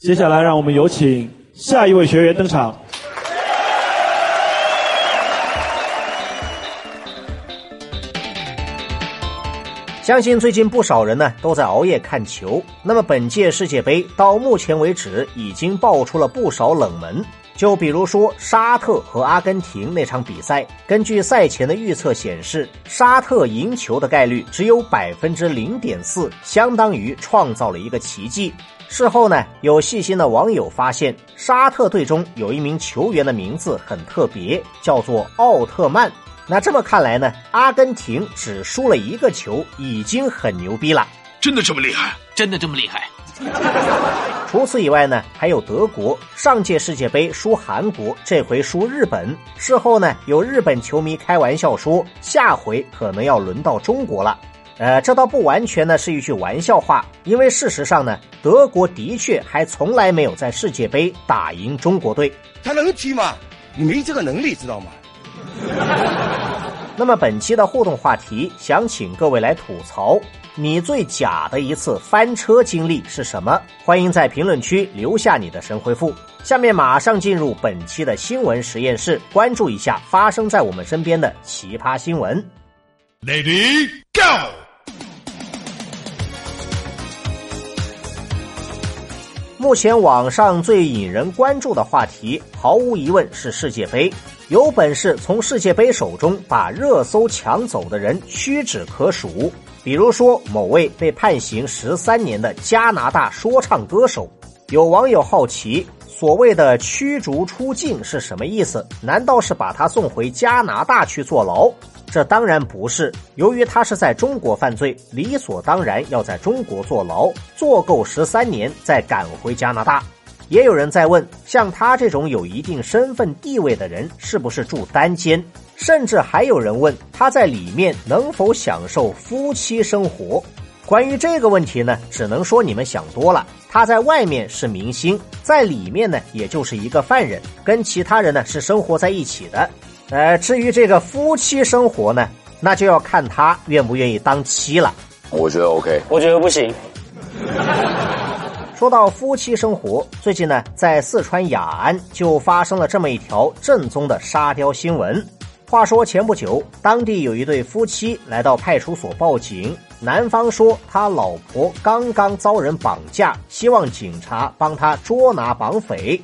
接下来，让我们有请下一位学员登场。相信最近不少人呢都在熬夜看球。那么本届世界杯到目前为止已经爆出了不少冷门，就比如说沙特和阿根廷那场比赛，根据赛前的预测显示，沙特赢球的概率只有百分之零点四，相当于创造了一个奇迹。事后呢，有细心的网友发现，沙特队中有一名球员的名字很特别，叫做奥特曼。那这么看来呢，阿根廷只输了一个球，已经很牛逼了。真的这么厉害？真的这么厉害？除此以外呢，还有德国，上届世界杯输韩国，这回输日本。事后呢，有日本球迷开玩笑说，下回可能要轮到中国了。呃，这倒不完全呢是一句玩笑话，因为事实上呢，德国的确还从来没有在世界杯打赢中国队。他能踢吗？你没这个能力，知道吗？那么本期的互动话题，想请各位来吐槽你最假的一次翻车经历是什么？欢迎在评论区留下你的神回复。下面马上进入本期的新闻实验室，关注一下发生在我们身边的奇葩新闻。Lady Go！目前网上最引人关注的话题，毫无疑问是世界杯。有本事从世界杯手中把热搜抢走的人屈指可数，比如说某位被判刑十三年的加拿大说唱歌手。有网友好奇，所谓的驱逐出境是什么意思？难道是把他送回加拿大去坐牢？这当然不是，由于他是在中国犯罪，理所当然要在中国坐牢，坐够十三年再赶回加拿大。也有人在问，像他这种有一定身份地位的人，是不是住单间？甚至还有人问他在里面能否享受夫妻生活？关于这个问题呢，只能说你们想多了。他在外面是明星，在里面呢，也就是一个犯人，跟其他人呢是生活在一起的。呃，至于这个夫妻生活呢，那就要看他愿不愿意当妻了。我觉得 OK，我觉得不行。说到夫妻生活，最近呢，在四川雅安就发生了这么一条正宗的沙雕新闻。话说前不久，当地有一对夫妻来到派出所报警，男方说他老婆刚刚遭人绑架，希望警察帮他捉拿绑匪。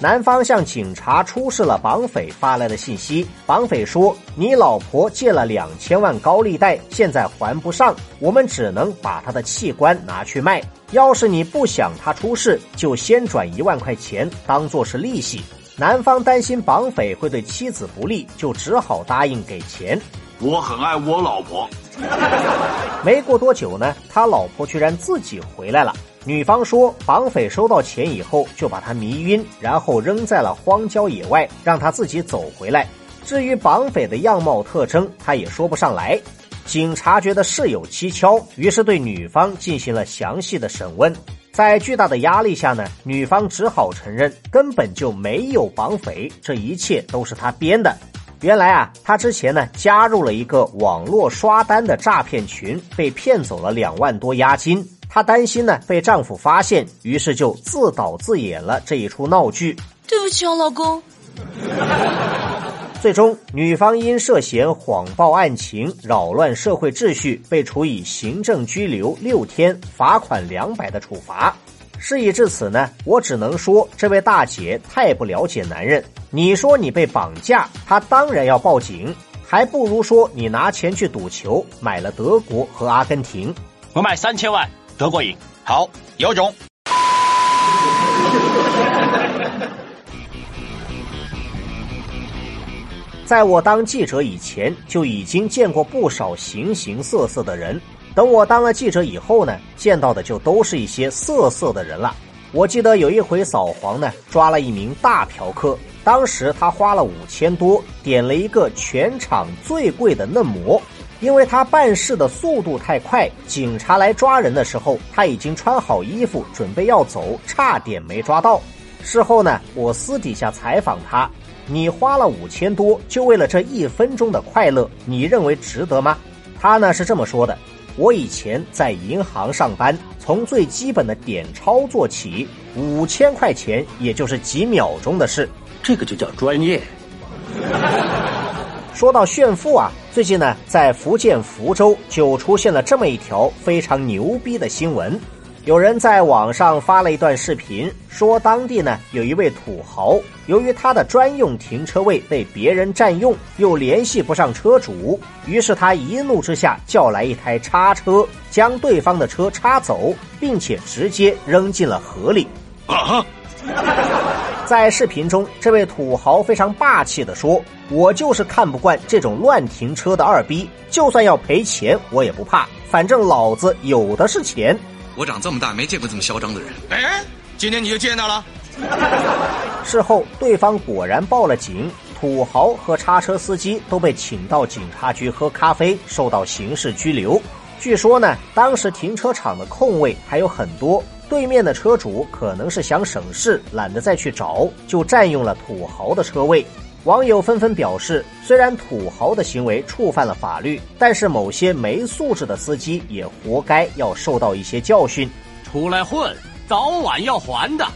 男方向警察出示了绑匪发来的信息，绑匪说：“你老婆借了两千万高利贷，现在还不上，我们只能把她的器官拿去卖。要是你不想她出事，就先转一万块钱当做是利息。”男方担心绑匪会对妻子不利，就只好答应给钱。我很爱我老婆。没过多久呢，他老婆居然自己回来了。女方说，绑匪收到钱以后就把他迷晕，然后扔在了荒郊野外，让他自己走回来。至于绑匪的样貌特征，他也说不上来。警察觉得事有蹊跷，于是对女方进行了详细的审问。在巨大的压力下呢，女方只好承认根本就没有绑匪，这一切都是她编的。原来啊，她之前呢加入了一个网络刷单的诈骗群，被骗走了两万多押金。她担心呢被丈夫发现，于是就自导自演了这一出闹剧。对不起啊，老公。最终，女方因涉嫌谎报案情、扰乱社会秩序，被处以行政拘留六天、罚款两百的处罚。事已至此呢，我只能说，这位大姐太不了解男人。你说你被绑架，她当然要报警，还不如说你拿钱去赌球，买了德国和阿根廷。我买三千万。德国赢，好，有种。在我当记者以前，就已经见过不少形形色色的人。等我当了记者以后呢，见到的就都是一些色色的人了。我记得有一回扫黄呢，抓了一名大嫖客，当时他花了五千多，点了一个全场最贵的嫩模。因为他办事的速度太快，警察来抓人的时候，他已经穿好衣服准备要走，差点没抓到。事后呢，我私底下采访他：“你花了五千多，就为了这一分钟的快乐，你认为值得吗？”他呢是这么说的：“我以前在银行上班，从最基本的点钞做起，五千块钱也就是几秒钟的事。这个就叫专业。说到炫富啊，最近呢，在福建福州就出现了这么一条非常牛逼的新闻。有人在网上发了一段视频，说当地呢有一位土豪，由于他的专用停车位被别人占用，又联系不上车主，于是他一怒之下叫来一台叉车，将对方的车叉走，并且直接扔进了河里。啊！在视频中，这位土豪非常霸气地说：“我就是看不惯这种乱停车的二逼，就算要赔钱我也不怕，反正老子有的是钱。”我长这么大没见过这么嚣张的人。哎，今天你就见到了。事后，对方果然报了警，土豪和叉车司机都被请到警察局喝咖啡，受到刑事拘留。据说呢，当时停车场的空位还有很多。对面的车主可能是想省事，懒得再去找，就占用了土豪的车位。网友纷纷表示，虽然土豪的行为触犯了法律，但是某些没素质的司机也活该要受到一些教训。出来混，早晚要还的。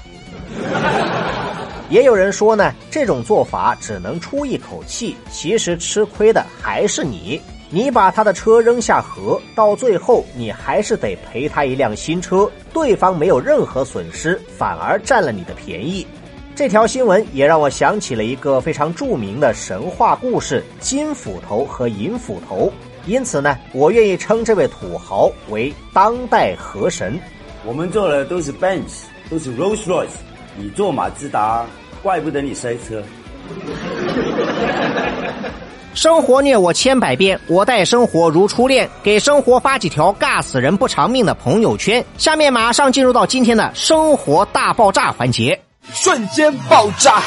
也有人说呢，这种做法只能出一口气，其实吃亏的还是你。你把他的车扔下河，到最后你还是得赔他一辆新车，对方没有任何损失，反而占了你的便宜。这条新闻也让我想起了一个非常著名的神话故事——金斧头和银斧头。因此呢，我愿意称这位土豪为当代河神。我们坐的都是 Benz，都是 Rolls Royce，你坐马自达，怪不得你摔车。生活虐我千百遍，我待生活如初恋。给生活发几条尬死人不偿命的朋友圈。下面马上进入到今天的生活大爆炸环节，瞬间爆炸。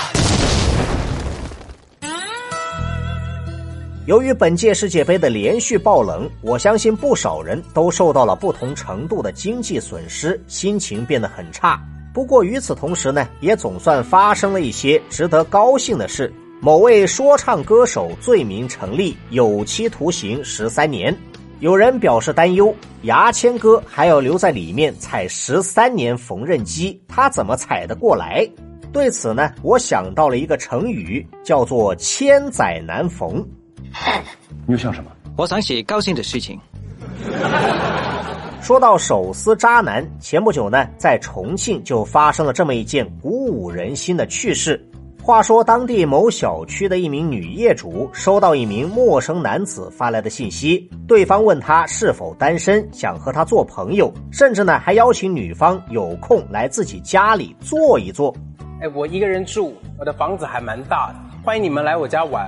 由于本届世界杯的连续爆冷，我相信不少人都受到了不同程度的经济损失，心情变得很差。不过与此同时呢，也总算发生了一些值得高兴的事。某位说唱歌手罪名成立，有期徒刑十三年。有人表示担忧，牙签哥还要留在里面踩十三年缝纫机，他怎么踩得过来？对此呢，我想到了一个成语，叫做“千载难逢”。你又想什么？我想写高兴的事情。说到手撕渣男，前不久呢，在重庆就发生了这么一件鼓舞人心的趣事。话说，当地某小区的一名女业主收到一名陌生男子发来的信息，对方问他是否单身，想和他做朋友，甚至呢还邀请女方有空来自己家里坐一坐。哎，我一个人住，我的房子还蛮大的，欢迎你们来我家玩。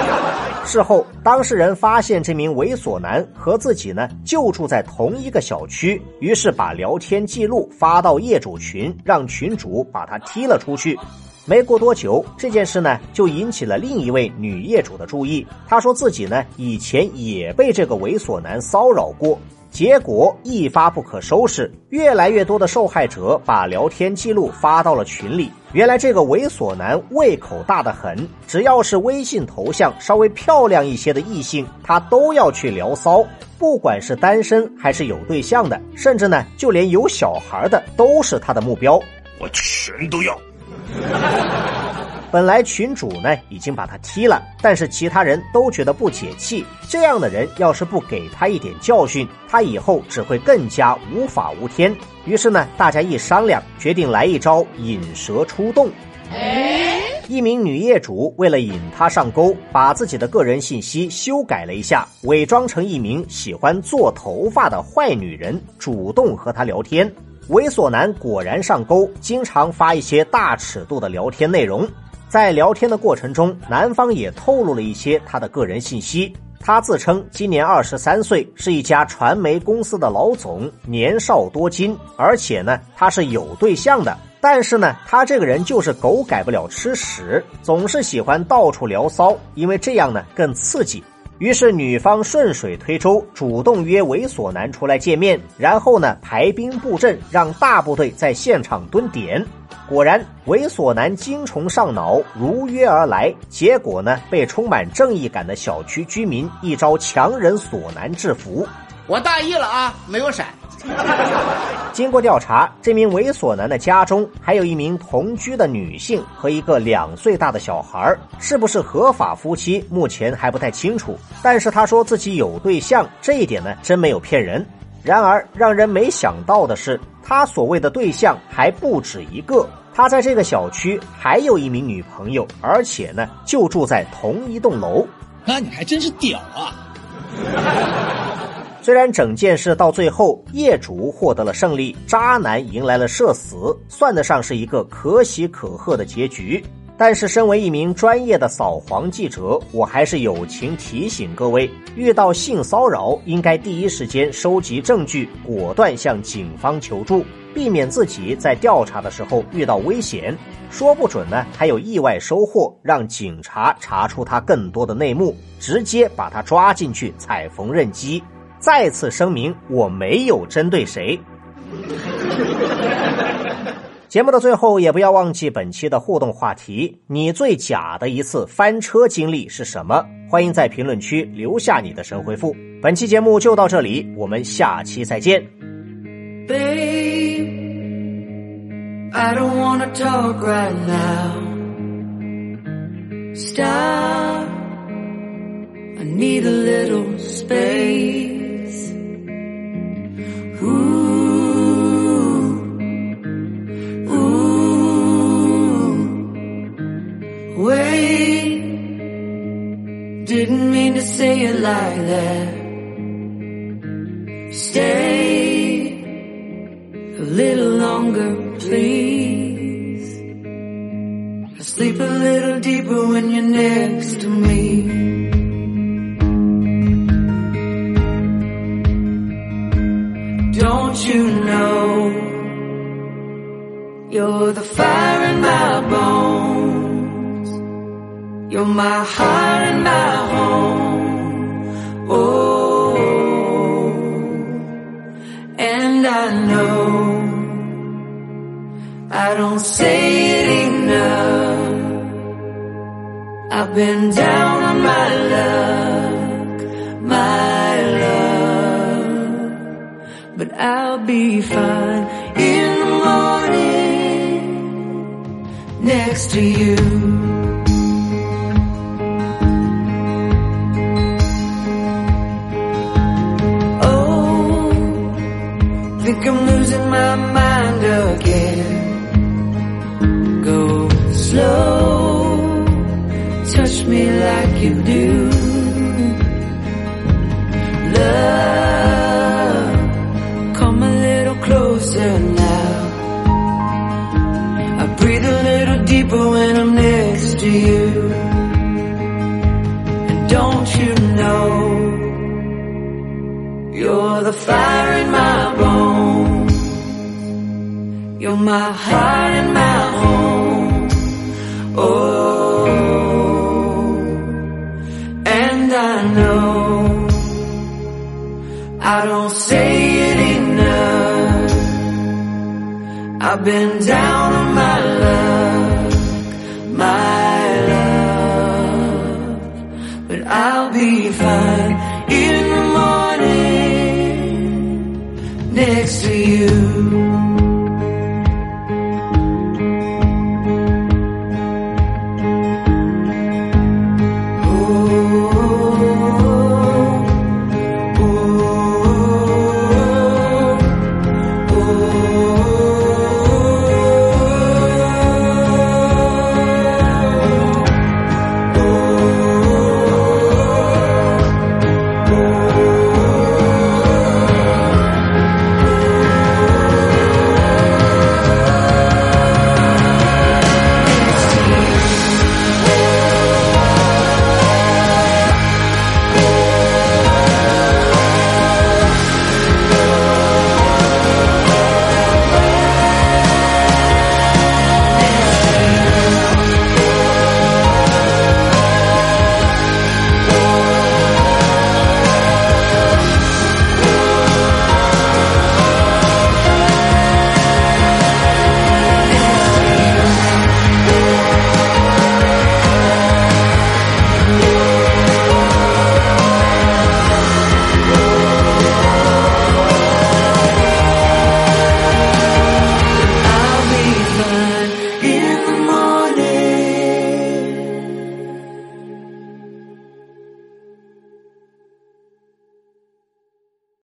事后，当事人发现这名猥琐男和自己呢就住在同一个小区，于是把聊天记录发到业主群，让群主把他踢了出去。没过多久，这件事呢就引起了另一位女业主的注意。她说自己呢以前也被这个猥琐男骚扰过，结果一发不可收拾，越来越多的受害者把聊天记录发到了群里。原来这个猥琐男胃口大得很，只要是微信头像稍微漂亮一些的异性，他都要去聊骚，不管是单身还是有对象的，甚至呢就连有小孩的都是他的目标。我全都要。本来群主呢已经把他踢了，但是其他人都觉得不解气。这样的人要是不给他一点教训，他以后只会更加无法无天。于是呢，大家一商量，决定来一招引蛇出洞。一名女业主为了引他上钩，把自己的个人信息修改了一下，伪装成一名喜欢做头发的坏女人，主动和他聊天。猥琐男果然上钩，经常发一些大尺度的聊天内容。在聊天的过程中，男方也透露了一些他的个人信息。他自称今年二十三岁，是一家传媒公司的老总，年少多金，而且呢，他是有对象的。但是呢，他这个人就是狗改不了吃屎，总是喜欢到处聊骚，因为这样呢更刺激。于是女方顺水推舟，主动约猥琐男出来见面，然后呢排兵布阵，让大部队在现场蹲点。果然，猥琐男精虫上脑，如约而来。结果呢被充满正义感的小区居民一招强人所难制服。我大意了啊，没有闪。经过调查，这名猥琐男的家中还有一名同居的女性和一个两岁大的小孩，是不是合法夫妻，目前还不太清楚。但是他说自己有对象，这一点呢，真没有骗人。然而，让人没想到的是，他所谓的对象还不止一个。他在这个小区还有一名女朋友，而且呢，就住在同一栋楼。那你还真是屌啊！虽然整件事到最后业主获得了胜利，渣男迎来了社死，算得上是一个可喜可贺的结局。但是，身为一名专业的扫黄记者，我还是友情提醒各位：遇到性骚扰，应该第一时间收集证据，果断向警方求助，避免自己在调查的时候遇到危险。说不准呢，还有意外收获，让警察查出他更多的内幕，直接把他抓进去踩缝纫机。再次声明，我没有针对谁。节目的最后，也不要忘记本期的互动话题：你最假的一次翻车经历是什么？欢迎在评论区留下你的神回复。本期节目就到这里，我们下期再见。Didn't Stay a little longer, please. I sleep a little deeper when you're next to me. Don't you know you're the fire in my bones? You're my heart and my home. I've been down on my luck, my love, but I'll be fine in the morning next to you. Oh think I'm losing my mind do. Love, come a little closer now. I breathe a little deeper when I'm next to you. And don't you know, you're the fire in my bones. You're my heart and my been down